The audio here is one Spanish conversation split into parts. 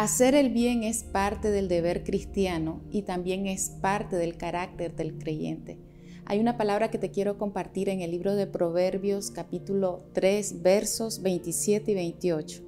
Hacer el bien es parte del deber cristiano y también es parte del carácter del creyente. Hay una palabra que te quiero compartir en el libro de Proverbios capítulo 3 versos 27 y 28.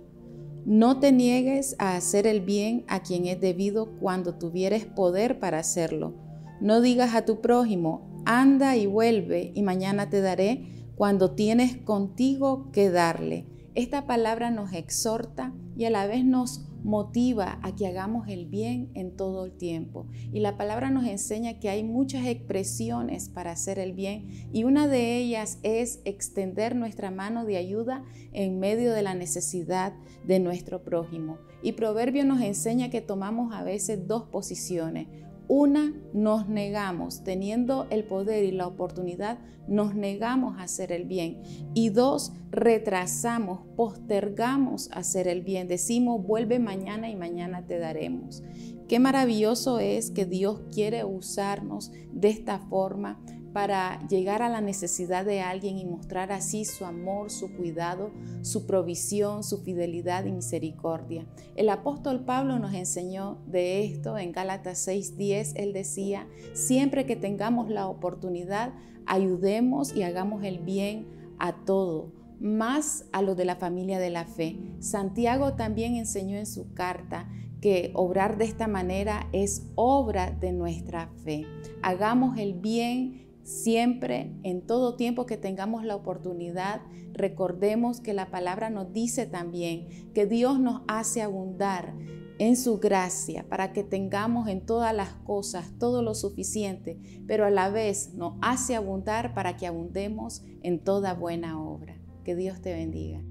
No te niegues a hacer el bien a quien es debido cuando tuvieres poder para hacerlo. No digas a tu prójimo, anda y vuelve y mañana te daré cuando tienes contigo que darle. Esta palabra nos exhorta y a la vez nos motiva a que hagamos el bien en todo el tiempo. Y la palabra nos enseña que hay muchas expresiones para hacer el bien y una de ellas es extender nuestra mano de ayuda en medio de la necesidad de nuestro prójimo. Y Proverbio nos enseña que tomamos a veces dos posiciones. Una, nos negamos, teniendo el poder y la oportunidad, nos negamos a hacer el bien. Y dos, retrasamos, postergamos hacer el bien. Decimos, vuelve mañana y mañana te daremos. Qué maravilloso es que Dios quiere usarnos de esta forma para llegar a la necesidad de alguien y mostrar así su amor, su cuidado, su provisión, su fidelidad y misericordia. El apóstol Pablo nos enseñó de esto en Gálatas 6:10. Él decía, siempre que tengamos la oportunidad, ayudemos y hagamos el bien a todo más a los de la familia de la fe. Santiago también enseñó en su carta que obrar de esta manera es obra de nuestra fe. Hagamos el bien Siempre, en todo tiempo que tengamos la oportunidad, recordemos que la palabra nos dice también que Dios nos hace abundar en su gracia para que tengamos en todas las cosas todo lo suficiente, pero a la vez nos hace abundar para que abundemos en toda buena obra. Que Dios te bendiga.